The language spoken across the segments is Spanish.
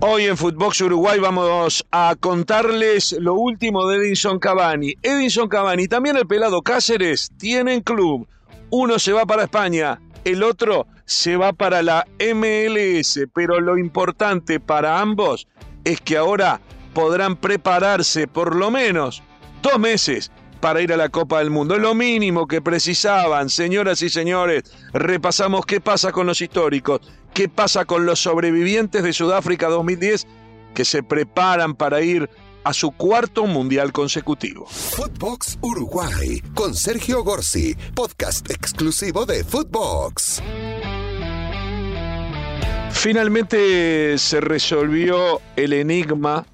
Hoy en Footbox Uruguay vamos a contarles lo último de Edinson Cavani. Edinson Cavani, también el pelado Cáceres, tienen club. Uno se va para España, el otro se va para la MLS, pero lo importante para ambos es que ahora podrán prepararse por lo menos dos meses para ir a la Copa del Mundo. Es lo mínimo que precisaban, señoras y señores. Repasamos qué pasa con los históricos, qué pasa con los sobrevivientes de Sudáfrica 2010 que se preparan para ir a su cuarto mundial consecutivo. Footbox Uruguay con Sergio Gorsi, podcast exclusivo de Footbox. Finalmente se resolvió el enigma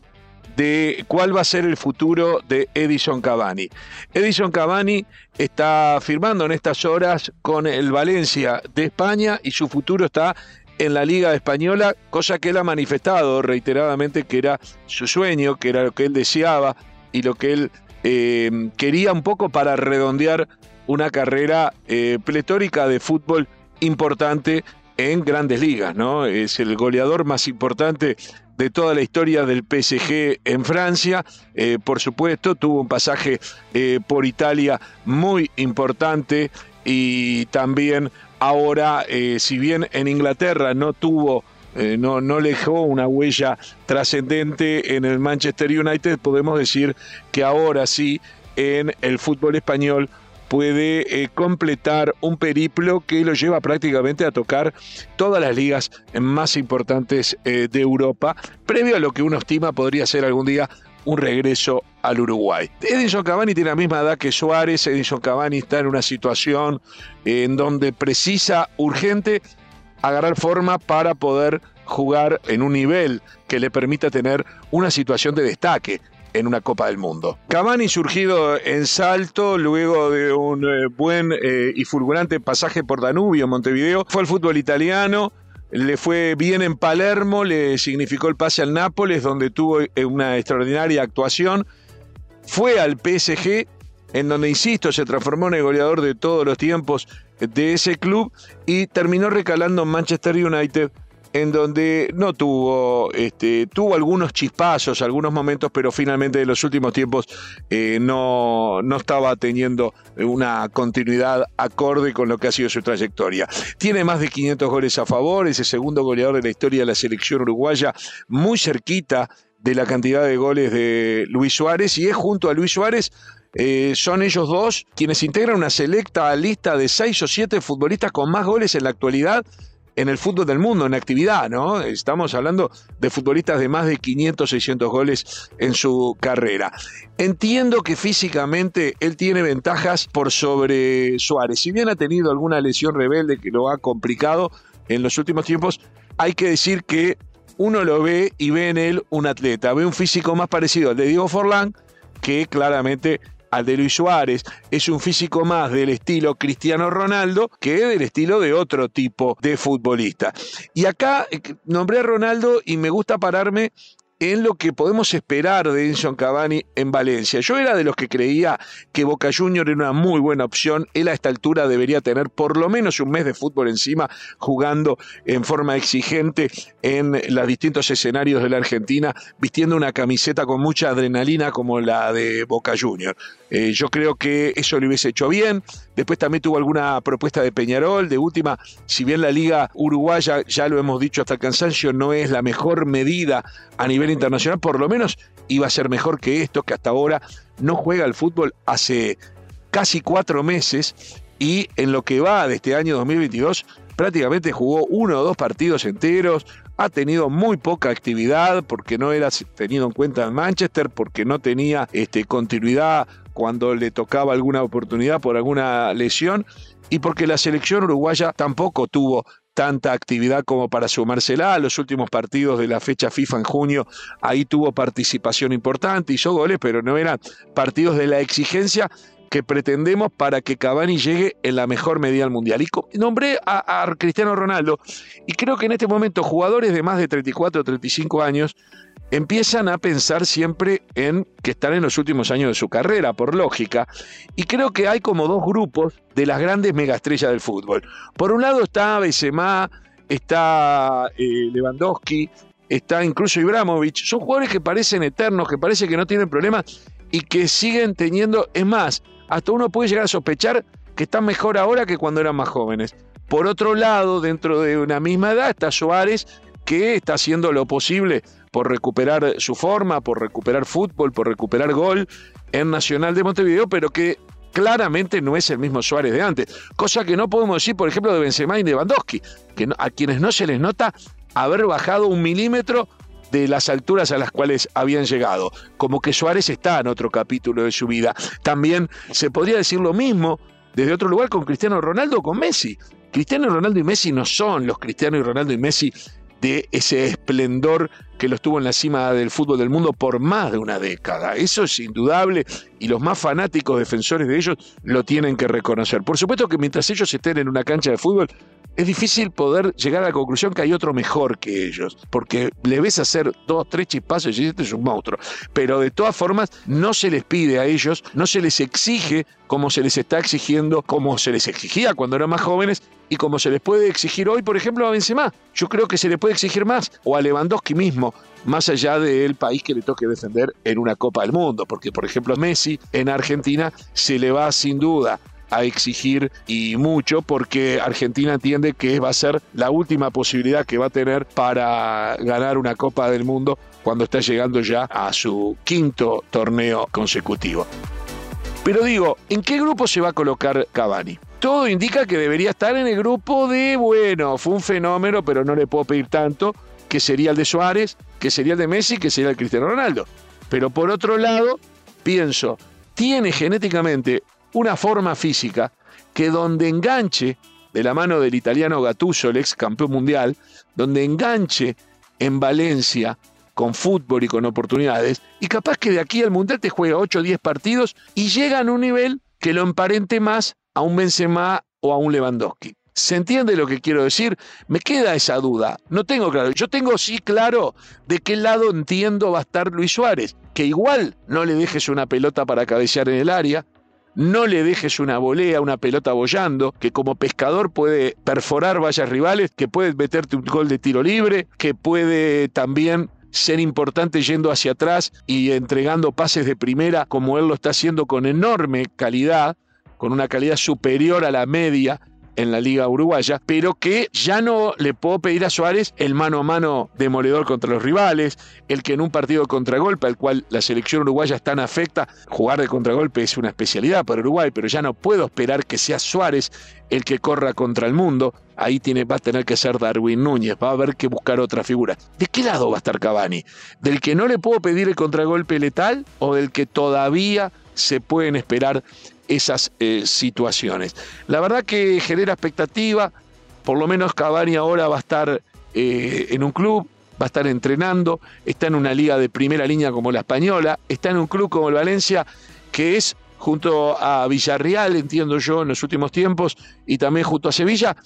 de cuál va a ser el futuro de Edison Cavani. Edison Cavani está firmando en estas horas con el Valencia de España y su futuro está en la Liga Española, cosa que él ha manifestado reiteradamente que era su sueño, que era lo que él deseaba y lo que él eh, quería un poco para redondear una carrera eh, pletórica de fútbol importante en grandes ligas, ¿no? Es el goleador más importante de toda la historia del PSG en Francia. Eh, por supuesto, tuvo un pasaje eh, por Italia muy importante y también ahora, eh, si bien en Inglaterra no tuvo... no, no dejó una huella trascendente en el Manchester United, podemos decir que ahora sí en el fútbol español puede eh, completar un periplo que lo lleva prácticamente a tocar todas las ligas más importantes eh, de Europa, previo a lo que uno estima podría ser algún día un regreso al Uruguay. Edison Cavani tiene la misma edad que Suárez, Edison Cavani está en una situación en donde precisa urgente agarrar forma para poder jugar en un nivel que le permita tener una situación de destaque en una Copa del Mundo. Cavani surgido en Salto luego de un eh, buen eh, y fulgurante pasaje por Danubio, Montevideo, fue al fútbol italiano, le fue bien en Palermo, le significó el pase al Nápoles, donde tuvo eh, una extraordinaria actuación. Fue al PSG, en donde, insisto, se transformó en el goleador de todos los tiempos de ese club y terminó recalando en Manchester United en donde no tuvo, este, tuvo algunos chispazos, algunos momentos, pero finalmente en los últimos tiempos eh, no, no estaba teniendo una continuidad acorde con lo que ha sido su trayectoria. Tiene más de 500 goles a favor, es el segundo goleador de la historia de la selección uruguaya, muy cerquita de la cantidad de goles de Luis Suárez y es junto a Luis Suárez eh, son ellos dos quienes integran una selecta lista de seis o siete futbolistas con más goles en la actualidad en el fútbol del mundo, en actividad, ¿no? Estamos hablando de futbolistas de más de 500, 600 goles en su carrera. Entiendo que físicamente él tiene ventajas por sobre Suárez. Si bien ha tenido alguna lesión rebelde que lo ha complicado en los últimos tiempos, hay que decir que uno lo ve y ve en él un atleta, ve un físico más parecido al de Diego Forlán, que claramente al de Luis Suárez, es un físico más del estilo Cristiano Ronaldo que del estilo de otro tipo de futbolista. Y acá eh, nombré a Ronaldo y me gusta pararme en lo que podemos esperar de Edison Cavani en Valencia. Yo era de los que creía que Boca Junior era una muy buena opción. Él a esta altura debería tener por lo menos un mes de fútbol encima, jugando en forma exigente en los distintos escenarios de la Argentina, vistiendo una camiseta con mucha adrenalina como la de Boca Junior. Eh, yo creo que eso lo hubiese hecho bien. Después también tuvo alguna propuesta de Peñarol. De última, si bien la liga uruguaya, ya lo hemos dicho hasta el cansancio, no es la mejor medida a nivel internacional, por lo menos iba a ser mejor que esto, que hasta ahora no juega al fútbol hace casi cuatro meses y en lo que va de este año 2022 prácticamente jugó uno o dos partidos enteros, ha tenido muy poca actividad porque no era tenido en cuenta en Manchester, porque no tenía este, continuidad cuando le tocaba alguna oportunidad por alguna lesión y porque la selección uruguaya tampoco tuvo tanta actividad como para sumársela a los últimos partidos de la fecha FIFA en junio. Ahí tuvo participación importante, hizo goles, pero no eran partidos de la exigencia que pretendemos para que Cavani llegue en la mejor medida al Mundial. Y nombré a Cristiano Ronaldo y creo que en este momento jugadores de más de 34 o 35 años empiezan a pensar siempre en que están en los últimos años de su carrera, por lógica, y creo que hay como dos grupos de las grandes megaestrellas del fútbol. Por un lado está Benzema, está eh, Lewandowski, está incluso Ibrahimovic, son jugadores que parecen eternos, que parece que no tienen problemas y que siguen teniendo, es más, hasta uno puede llegar a sospechar que están mejor ahora que cuando eran más jóvenes. Por otro lado, dentro de una misma edad está Suárez, que está haciendo lo posible por recuperar su forma, por recuperar fútbol, por recuperar gol en Nacional de Montevideo, pero que claramente no es el mismo Suárez de antes. Cosa que no podemos decir, por ejemplo, de Benzema y de Lewandowski, que a quienes no se les nota haber bajado un milímetro de las alturas a las cuales habían llegado. Como que Suárez está en otro capítulo de su vida. También se podría decir lo mismo desde otro lugar con Cristiano Ronaldo o con Messi. Cristiano Ronaldo y Messi no son los Cristiano y Ronaldo y Messi de ese esplendor que los tuvo en la cima del fútbol del mundo por más de una década. Eso es indudable y los más fanáticos defensores de ellos lo tienen que reconocer. Por supuesto que mientras ellos estén en una cancha de fútbol, es difícil poder llegar a la conclusión que hay otro mejor que ellos, porque le ves hacer dos, tres chispazos y este es un monstruo. Pero de todas formas, no se les pide a ellos, no se les exige como se les está exigiendo, como se les exigía cuando eran más jóvenes y como se les puede exigir hoy, por ejemplo, a Benzema. Yo creo que se le puede exigir más, o a Lewandowski mismo, más allá del país que le toque defender en una Copa del Mundo, porque por ejemplo a Messi en Argentina se le va sin duda a exigir y mucho porque Argentina entiende que va a ser la última posibilidad que va a tener para ganar una Copa del Mundo cuando está llegando ya a su quinto torneo consecutivo. Pero digo, ¿en qué grupo se va a colocar Cavani? Todo indica que debería estar en el grupo de, bueno, fue un fenómeno, pero no le puedo pedir tanto, que sería el de Suárez, que sería el de Messi, que sería el Cristiano Ronaldo. Pero por otro lado, pienso, tiene genéticamente una forma física que donde enganche, de la mano del italiano Gattuso, el ex campeón mundial, donde enganche en Valencia con fútbol y con oportunidades, y capaz que de aquí al mundial te juega 8 o 10 partidos y llega a un nivel que lo emparente más a un Benzema o a un Lewandowski. ¿Se entiende lo que quiero decir? Me queda esa duda. No tengo claro. Yo tengo sí claro de qué lado entiendo va a estar Luis Suárez. Que igual no le dejes una pelota para cabecear en el área, no le dejes una volea, una pelota bollando, que como pescador puede perforar vallas rivales, que puede meterte un gol de tiro libre, que puede también ser importante yendo hacia atrás y entregando pases de primera como él lo está haciendo con enorme calidad, con una calidad superior a la media en la Liga Uruguaya, pero que ya no le puedo pedir a Suárez el mano a mano demoledor contra los rivales, el que en un partido de contragolpe, al cual la selección uruguaya está tan afecta, jugar de contragolpe es una especialidad para Uruguay, pero ya no puedo esperar que sea Suárez el que corra contra el mundo. Ahí tiene, va a tener que ser Darwin Núñez, va a haber que buscar otra figura. ¿De qué lado va a estar Cavani? ¿Del que no le puedo pedir el contragolpe letal o del que todavía se pueden esperar esas eh, situaciones. La verdad que genera expectativa, por lo menos Cavani ahora va a estar eh, en un club, va a estar entrenando, está en una liga de primera línea como la española, está en un club como el Valencia, que es junto a Villarreal, entiendo yo, en los últimos tiempos, y también junto a Sevilla,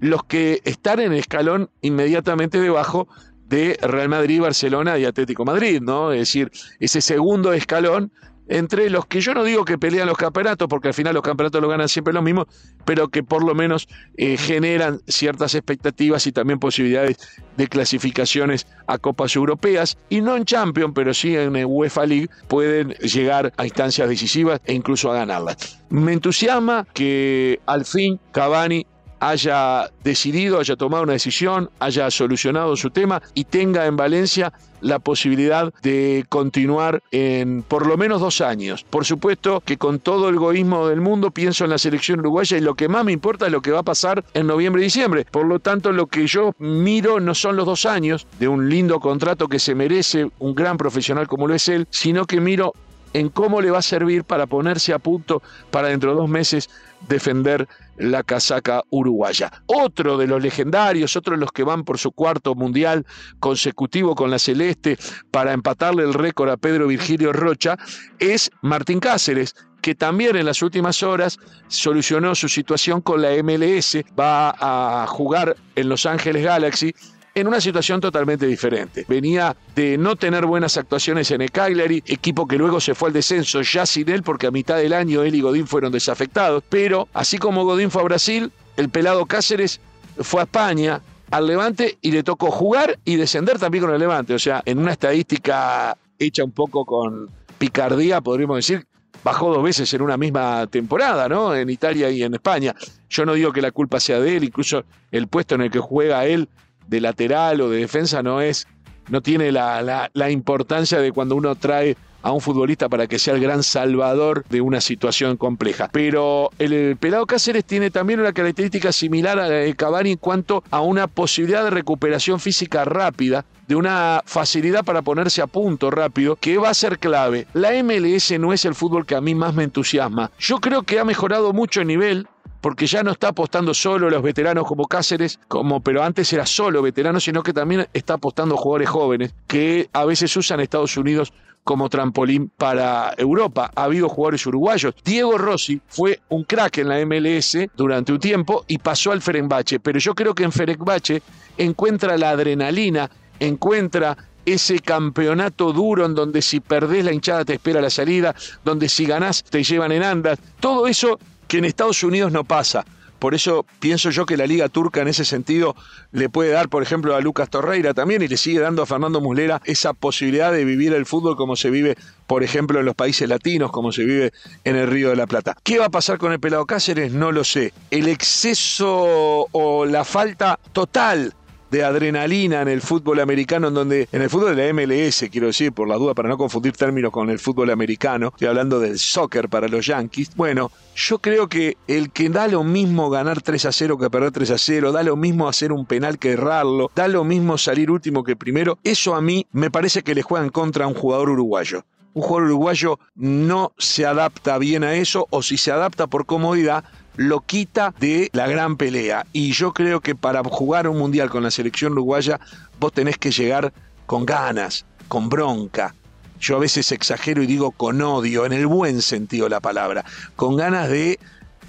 los que están en el escalón inmediatamente debajo de Real Madrid, Barcelona y Atlético Madrid, ¿no? Es decir, ese segundo escalón entre los que yo no digo que pelean los campeonatos, porque al final los campeonatos lo ganan siempre los mismos, pero que por lo menos eh, generan ciertas expectativas y también posibilidades de clasificaciones a Copas Europeas, y no en Champions, pero sí en UEFA League, pueden llegar a instancias decisivas e incluso a ganarlas. Me entusiasma que al fin Cavani haya decidido, haya tomado una decisión, haya solucionado su tema y tenga en Valencia la posibilidad de continuar en por lo menos dos años. Por supuesto que con todo el egoísmo del mundo pienso en la selección uruguaya y lo que más me importa es lo que va a pasar en noviembre y diciembre. Por lo tanto, lo que yo miro no son los dos años de un lindo contrato que se merece un gran profesional como lo es él, sino que miro en cómo le va a servir para ponerse a punto para dentro de dos meses defender la casaca uruguaya. Otro de los legendarios, otro de los que van por su cuarto mundial consecutivo con la Celeste para empatarle el récord a Pedro Virgilio Rocha, es Martín Cáceres, que también en las últimas horas solucionó su situación con la MLS, va a jugar en Los Ángeles Galaxy en una situación totalmente diferente. Venía de no tener buenas actuaciones en el Cagliari, equipo que luego se fue al descenso ya sin él porque a mitad del año él y Godín fueron desafectados, pero así como Godín fue a Brasil, el pelado Cáceres fue a España, al Levante y le tocó jugar y descender también con el Levante. O sea, en una estadística hecha un poco con picardía, podríamos decir, bajó dos veces en una misma temporada, ¿no? En Italia y en España. Yo no digo que la culpa sea de él, incluso el puesto en el que juega él de lateral o de defensa no es, no tiene la, la importancia de cuando uno trae a un futbolista para que sea el gran salvador de una situación compleja. Pero el, pelado Cáceres tiene también una característica similar a la de Cavani en cuanto a una posibilidad de recuperación física rápida de una facilidad para ponerse a punto rápido que va a ser clave. La MLS no es el fútbol que a mí más me entusiasma. Yo creo que ha mejorado mucho el nivel porque ya no está apostando solo los veteranos como Cáceres, como, pero antes era solo veteranos, sino que también está apostando jugadores jóvenes que a veces usan Estados Unidos como trampolín para Europa. Ha habido jugadores uruguayos. Diego Rossi fue un crack en la MLS durante un tiempo y pasó al Ferenbache, pero yo creo que en Ferenbache encuentra la adrenalina, encuentra ese campeonato duro en donde si perdés la hinchada te espera la salida, donde si ganás te llevan en andas, todo eso que en Estados Unidos no pasa. Por eso pienso yo que la Liga Turca en ese sentido le puede dar, por ejemplo, a Lucas Torreira también y le sigue dando a Fernando Muslera esa posibilidad de vivir el fútbol como se vive, por ejemplo, en los países latinos, como se vive en el Río de la Plata. ¿Qué va a pasar con el pelado Cáceres? No lo sé. El exceso o la falta total de adrenalina en el fútbol americano, en donde en el fútbol de la MLS, quiero decir, por la duda, para no confundir términos con el fútbol americano, estoy hablando del soccer para los Yankees. Bueno, yo creo que el que da lo mismo ganar 3 a 0 que perder 3 a 0, da lo mismo hacer un penal que errarlo, da lo mismo salir último que primero, eso a mí me parece que le juegan contra un jugador uruguayo un jugador uruguayo no se adapta bien a eso o si se adapta por comodidad, lo quita de la gran pelea. Y yo creo que para jugar un mundial con la selección uruguaya, vos tenés que llegar con ganas, con bronca. Yo a veces exagero y digo con odio, en el buen sentido de la palabra, con ganas de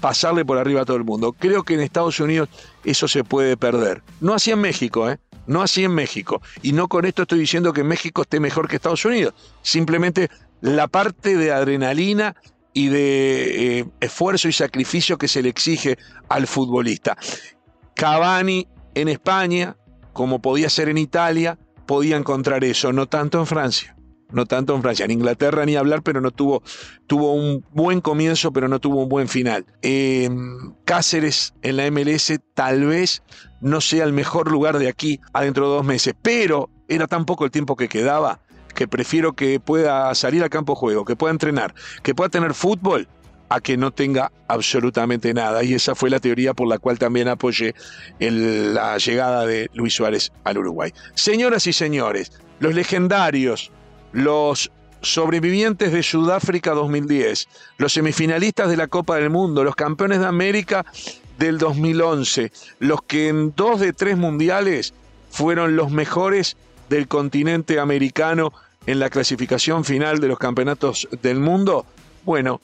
pasarle por arriba a todo el mundo. Creo que en Estados Unidos eso se puede perder. No así en México, ¿eh? No así en México. Y no con esto estoy diciendo que México esté mejor que Estados Unidos. Simplemente la parte de adrenalina y de eh, esfuerzo y sacrificio que se le exige al futbolista. Cavani en España, como podía ser en Italia, podía encontrar eso, no tanto en Francia. No tanto en Francia, en Inglaterra ni hablar, pero no tuvo, tuvo un buen comienzo, pero no tuvo un buen final. Em, Cáceres en la MLS tal vez no sea el mejor lugar de aquí adentro de dos meses, pero era tan poco el tiempo que quedaba que prefiero que pueda salir al campo juego, que pueda entrenar, que pueda tener fútbol, a que no tenga absolutamente nada. Y esa fue la teoría por la cual también apoyé la llegada de Luis Suárez al Uruguay. Señoras y señores, los legendarios, los sobrevivientes de Sudáfrica 2010, los semifinalistas de la Copa del Mundo, los campeones de América del 2011, los que en dos de tres mundiales fueron los mejores del continente americano en la clasificación final de los campeonatos del mundo? Bueno,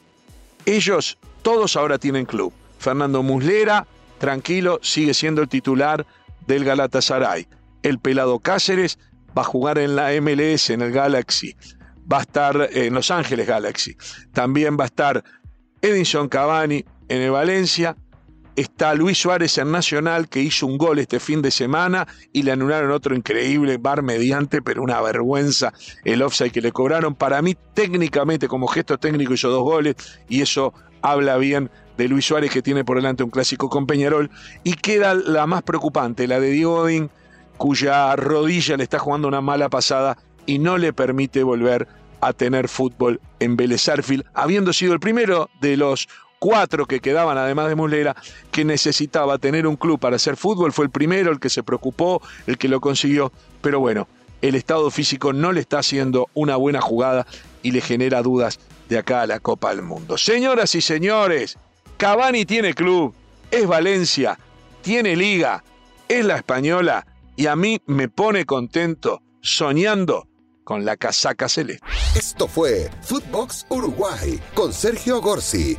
ellos todos ahora tienen club. Fernando Muslera, tranquilo, sigue siendo el titular del Galatasaray. El pelado Cáceres va a jugar en la MLS, en el Galaxy. Va a estar en Los Ángeles Galaxy. También va a estar Edinson Cavani en el Valencia Está Luis Suárez en Nacional, que hizo un gol este fin de semana y le anularon otro increíble bar mediante, pero una vergüenza el offside que le cobraron. Para mí, técnicamente, como gesto técnico, hizo dos goles y eso habla bien de Luis Suárez, que tiene por delante un clásico con Peñarol. Y queda la más preocupante, la de Diego cuya rodilla le está jugando una mala pasada y no le permite volver a tener fútbol en Vélez habiendo sido el primero de los cuatro que quedaban, además de Muslera, que necesitaba tener un club para hacer fútbol. Fue el primero, el que se preocupó, el que lo consiguió. Pero bueno, el estado físico no le está haciendo una buena jugada y le genera dudas de acá a la Copa del Mundo. Señoras y señores, Cavani tiene club, es Valencia, tiene liga, es la española y a mí me pone contento soñando con la casaca celeste. Esto fue Footbox Uruguay con Sergio Gorsi